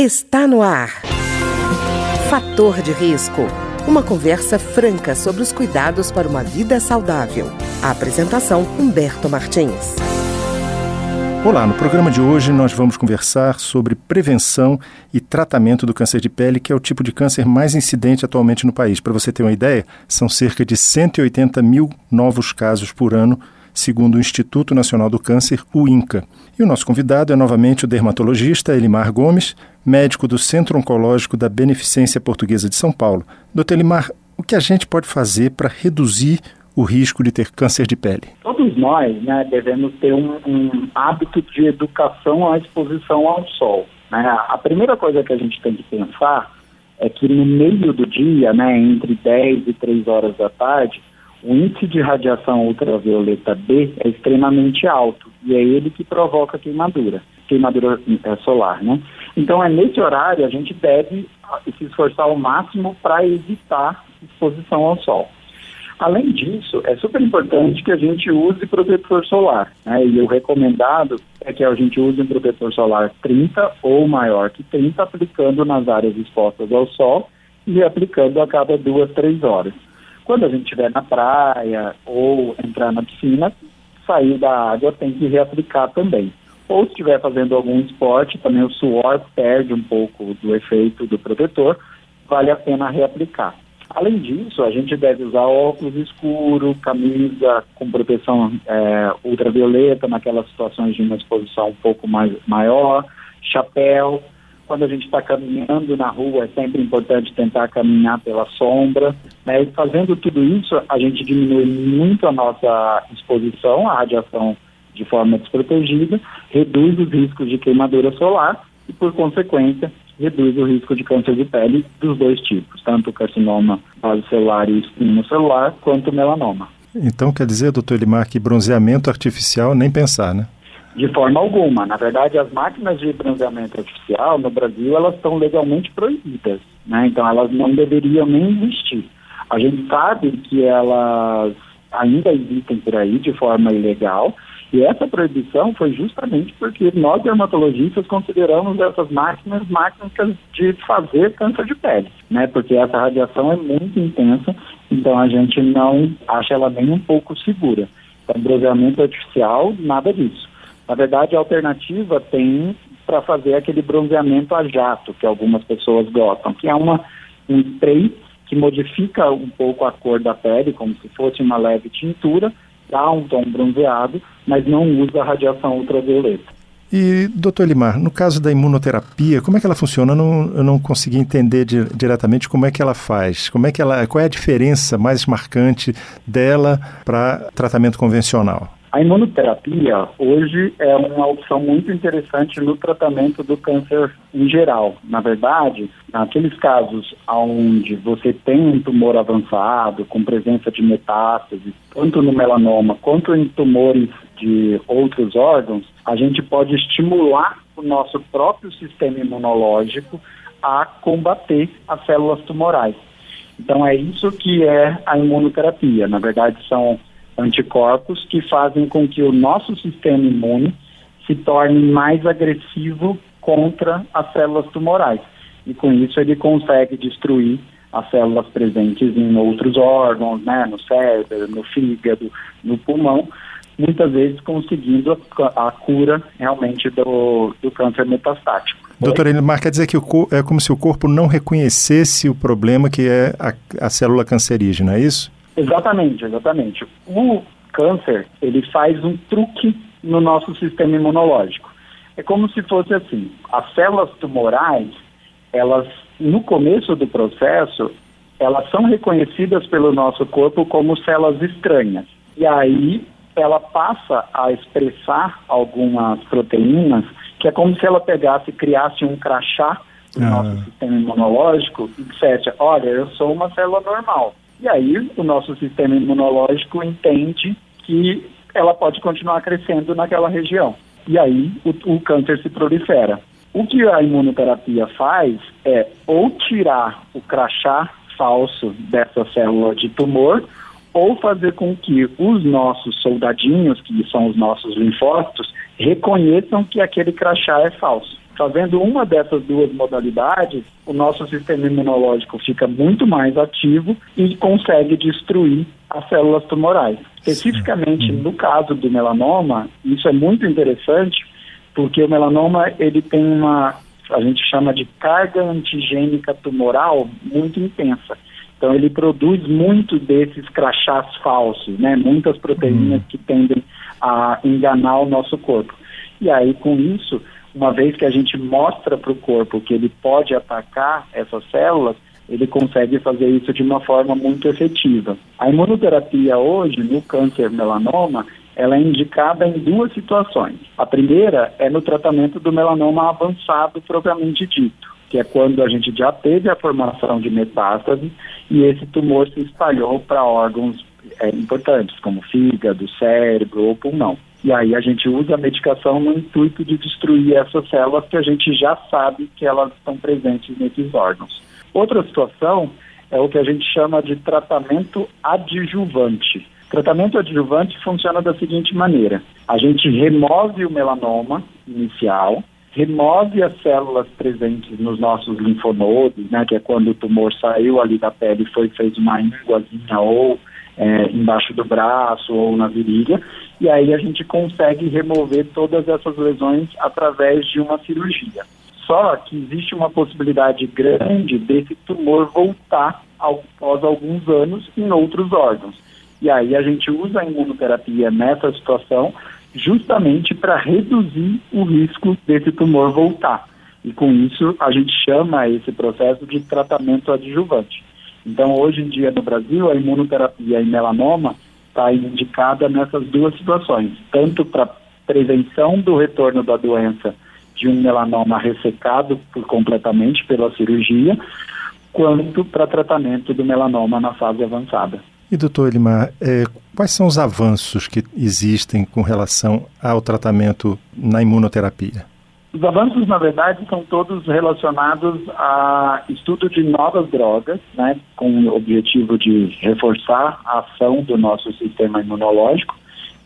Está no ar. Fator de risco. Uma conversa franca sobre os cuidados para uma vida saudável. A apresentação Humberto Martins. Olá, no programa de hoje nós vamos conversar sobre prevenção e tratamento do câncer de pele, que é o tipo de câncer mais incidente atualmente no país. Para você ter uma ideia, são cerca de 180 mil novos casos por ano segundo o Instituto Nacional do Câncer, o INCA. E o nosso convidado é novamente o dermatologista Elimar Gomes, médico do Centro Oncológico da Beneficência Portuguesa de São Paulo. Doutor Elimar, o que a gente pode fazer para reduzir o risco de ter câncer de pele? Todos nós né, devemos ter um, um, hábito de educação à exposição ao sol. Né? A primeira coisa que a gente tem que pensar é que no meio do dia, né, entre 10 e 3 horas da tarde, o índice de radiação ultravioleta B é extremamente alto e é ele que provoca queimadura, queimadura é, solar, né? Então é nesse horário a gente deve se esforçar ao máximo para evitar exposição ao sol. Além disso, é super importante que a gente use protetor solar. Né? E o recomendado é que a gente use um protetor solar 30 ou maior que 30, aplicando nas áreas expostas ao sol e aplicando a cada duas, três horas. Quando a gente estiver na praia ou entrar na piscina, sair da água tem que reaplicar também. Ou se estiver fazendo algum esporte, também o suor perde um pouco do efeito do protetor, vale a pena reaplicar. Além disso, a gente deve usar óculos escuros, camisa com proteção é, ultravioleta naquelas situações de uma exposição um pouco mais maior, chapéu, quando a gente está caminhando na rua, é sempre importante tentar caminhar pela sombra. Né? E fazendo tudo isso, a gente diminui muito a nossa exposição à radiação de forma desprotegida, reduz os riscos de queimadura solar e, por consequência, reduz o risco de câncer de pele dos dois tipos, tanto o carcinoma base celular e espino celular, quanto o melanoma. Então quer dizer, doutor Elimar, que bronzeamento artificial nem pensar, né? De forma alguma. Na verdade, as máquinas de bronzeamento artificial no Brasil elas estão legalmente proibidas, né? Então elas não deveriam nem existir. A gente sabe que elas ainda existem por aí de forma ilegal e essa proibição foi justamente porque nós dermatologistas consideramos essas máquinas máquinas de fazer câncer de pele, né? Porque essa radiação é muito intensa, então a gente não acha ela nem um pouco segura. Então, bronzeamento artificial, nada disso. Na verdade, a alternativa tem para fazer aquele bronzeamento a jato, que algumas pessoas gostam, que é uma, um spray que modifica um pouco a cor da pele, como se fosse uma leve tintura, dá um tom bronzeado, mas não usa radiação ultravioleta. E, doutor Limar, no caso da imunoterapia, como é que ela funciona? Eu não, eu não consegui entender di diretamente como é que ela faz. Como é que ela, qual é a diferença mais marcante dela para tratamento convencional? A imunoterapia hoje é uma opção muito interessante no tratamento do câncer em geral. Na verdade, naqueles casos onde você tem um tumor avançado, com presença de metástase, tanto no melanoma quanto em tumores de outros órgãos, a gente pode estimular o nosso próprio sistema imunológico a combater as células tumorais. Então é isso que é a imunoterapia. Na verdade, são anticorpos que fazem com que o nosso sistema imune se torne mais agressivo contra as células tumorais. E com isso ele consegue destruir as células presentes em outros órgãos, né, no cérebro, no fígado, no pulmão, muitas vezes conseguindo a, a cura realmente do, do câncer metastático. Doutor Elimar, quer dizer que o, é como se o corpo não reconhecesse o problema que é a, a célula cancerígena, é isso? Exatamente, exatamente. O câncer, ele faz um truque no nosso sistema imunológico. É como se fosse assim, as células tumorais, elas, no começo do processo, elas são reconhecidas pelo nosso corpo como células estranhas. E aí ela passa a expressar algumas proteínas que é como se ela pegasse e criasse um crachá no ah. nosso sistema imunológico e dissesse, olha, eu sou uma célula normal. E aí o nosso sistema imunológico entende que ela pode continuar crescendo naquela região. E aí o, o câncer se prolifera. O que a imunoterapia faz é ou tirar o crachá falso dessa célula de tumor, ou fazer com que os nossos soldadinhos, que são os nossos linfócitos, reconheçam que aquele crachá é falso. Fazendo uma dessas duas modalidades, o nosso sistema imunológico fica muito mais ativo e consegue destruir as células tumorais. Especificamente no caso do melanoma, isso é muito interessante, porque o melanoma ele tem uma a gente chama de carga antigênica tumoral muito intensa. Então ele produz muito desses crachás falsos, né? Muitas proteínas que tendem a enganar o nosso corpo. E aí com isso, uma vez que a gente mostra para o corpo que ele pode atacar essas células, ele consegue fazer isso de uma forma muito efetiva. A imunoterapia hoje no câncer melanoma, ela é indicada em duas situações. A primeira é no tratamento do melanoma avançado propriamente dito, que é quando a gente já teve a formação de metástase e esse tumor se espalhou para órgãos é, importantes, como fígado, cérebro ou pulmão. E aí a gente usa a medicação no intuito de destruir essas células que a gente já sabe que elas estão presentes nesses órgãos. Outra situação é o que a gente chama de tratamento adjuvante Tratamento adjuvante funciona da seguinte maneira: a gente remove o melanoma inicial, remove as células presentes nos nossos linfonodos, né, que é quando o tumor saiu ali da pele e foi fez uma ínguazinha ou é, embaixo do braço ou na virilha, e aí a gente consegue remover todas essas lesões através de uma cirurgia. Só que existe uma possibilidade grande desse tumor voltar após alguns anos em outros órgãos. E aí a gente usa a imunoterapia nessa situação justamente para reduzir o risco desse tumor voltar. E com isso a gente chama esse processo de tratamento adjuvante. Então hoje em dia no Brasil a imunoterapia em melanoma está indicada nessas duas situações, tanto para prevenção do retorno da doença de um melanoma ressecado por completamente pela cirurgia, quanto para tratamento do melanoma na fase avançada. E, doutor Elimar, é, quais são os avanços que existem com relação ao tratamento na imunoterapia? Os avanços, na verdade, são todos relacionados a estudo de novas drogas, né, com o objetivo de reforçar a ação do nosso sistema imunológico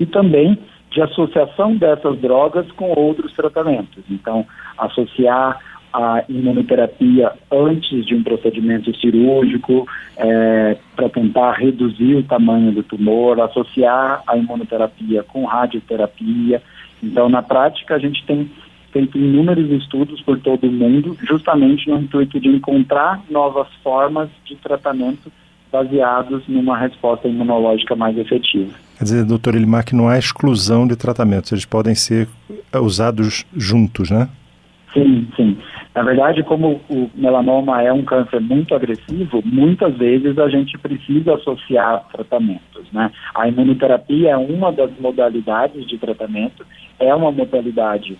e também de associação dessas drogas com outros tratamentos. Então, associar a imunoterapia antes de um procedimento cirúrgico é, para tentar reduzir o tamanho do tumor, associar a imunoterapia com radioterapia. Então, na prática, a gente tem feito inúmeros estudos por todo o mundo, justamente no intuito de encontrar novas formas de tratamento baseados numa resposta imunológica mais efetiva. Quer dizer, doutor Elimar, que não há exclusão de tratamentos, eles podem ser usados juntos, né? Sim, sim. Na verdade, como o melanoma é um câncer muito agressivo, muitas vezes a gente precisa associar tratamentos, né? A imunoterapia é uma das modalidades de tratamento, é uma modalidade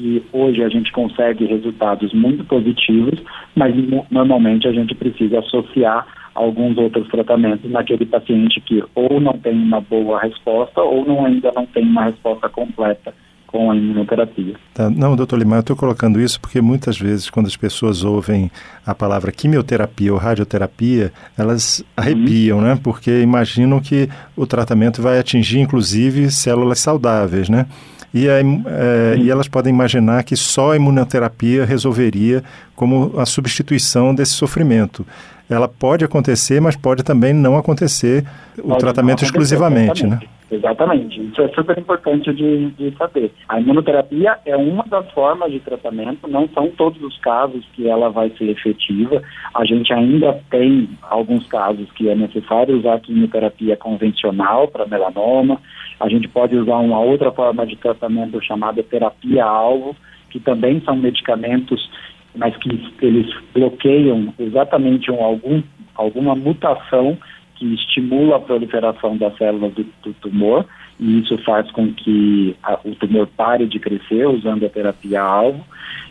que hoje a gente consegue resultados muito positivos, mas normalmente a gente precisa associar alguns outros tratamentos naquele paciente que ou não tem uma boa resposta ou não, ainda não tem uma resposta completa com a imunoterapia. Tá. Não, doutor Lima, eu estou colocando isso porque muitas vezes quando as pessoas ouvem a palavra quimioterapia ou radioterapia, elas arrepiam, uhum. né? Porque imaginam que o tratamento vai atingir inclusive células saudáveis, né? E, a, é, e, elas podem imaginar que só a imunoterapia resolveria como a substituição desse sofrimento. Ela pode acontecer, mas pode também não acontecer o tratamento exclusivamente, né? Exatamente, isso é super importante de, de, saber. A imunoterapia é uma das formas de tratamento, não são todos os casos que ela vai ser efetiva. A gente ainda tem alguns casos que é necessário usar quimioterapia convencional para melanoma. A gente pode usar uma outra forma de tratamento chamada terapia-alvo, que também são medicamentos, mas que eles bloqueiam exatamente um, algum, alguma mutação que estimula a proliferação das células do, do tumor e isso faz com que a, o tumor pare de crescer usando a terapia-alvo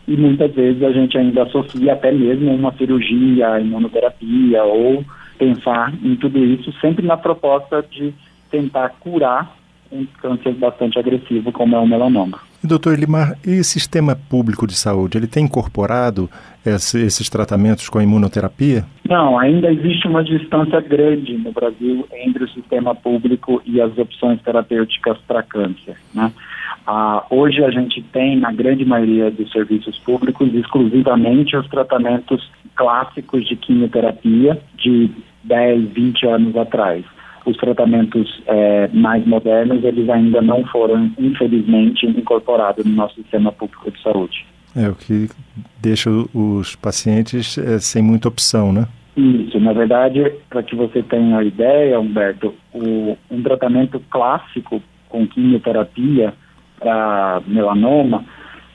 e muitas vezes a gente ainda associa até mesmo uma cirurgia, imunoterapia ou pensar em tudo isso sempre na proposta de tentar curar um câncer bastante agressivo como é o melanoma. E, doutor Elimar, e o sistema público de saúde, ele tem incorporado esse, esses tratamentos com a imunoterapia? Não, ainda existe uma distância grande no Brasil entre o sistema público e as opções terapêuticas para câncer. Né? Ah, hoje a gente tem, na grande maioria dos serviços públicos, exclusivamente os tratamentos clássicos de quimioterapia de 10, 20 anos atrás os tratamentos é, mais modernos, eles ainda não foram, infelizmente, incorporados no nosso sistema público de saúde. É, o que deixa os pacientes é, sem muita opção, né? Isso, na verdade, para que você tenha a ideia, Humberto, o, um tratamento clássico com quimioterapia para melanoma,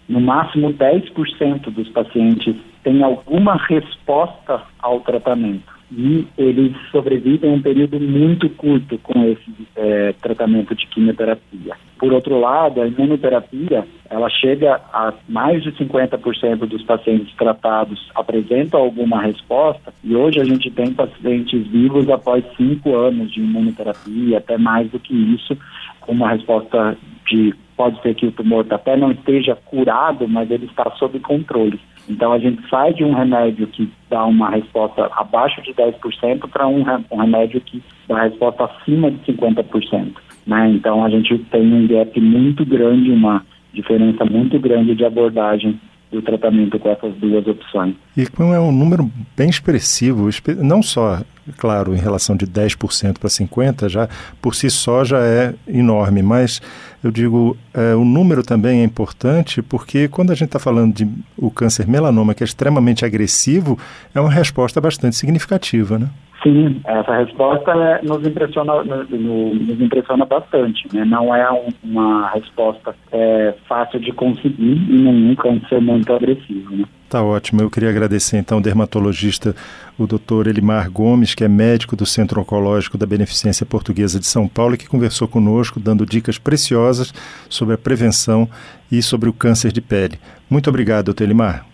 no máximo 10% dos pacientes têm alguma resposta ao tratamento e eles sobrevivem um período muito curto com esse é, tratamento de quimioterapia. Por outro lado, a imunoterapia, ela chega a mais de 50% dos pacientes tratados apresentam alguma resposta e hoje a gente tem pacientes vivos após cinco anos de imunoterapia, até mais do que isso, com uma resposta de pode ser que o tumor até não esteja curado, mas ele está sob controle. Então a gente sai de um remédio que dá uma resposta abaixo de 10% para um, um, remédio que dá resposta acima de 50%. Né? Então a gente tem um gap muito grande, uma diferença muito grande de abordagem do tratamento com essas duas opções. E como é um número bem expressivo, não só, claro, em relação de 10% para 50%, já por si só já é enorme, mas eu digo, é, o número também é importante porque quando a gente está falando de o câncer melanoma, que é extremamente agressivo, é uma resposta bastante significativa, né? Sim, essa resposta né, nos, impressiona, nos impressiona bastante. Né? Não é um, uma resposta é, fácil de conseguir e nenhum câncer muito agressivo. Né? Tá ótimo. Eu queria agradecer então ao dermatologista, o doutor Elimar Gomes, que é médico do Centro Oncológico da Beneficência Portuguesa de São Paulo e que conversou conosco, dando dicas preciosas sobre a prevenção e sobre o câncer de pele. Muito obrigado, doutor Elimar.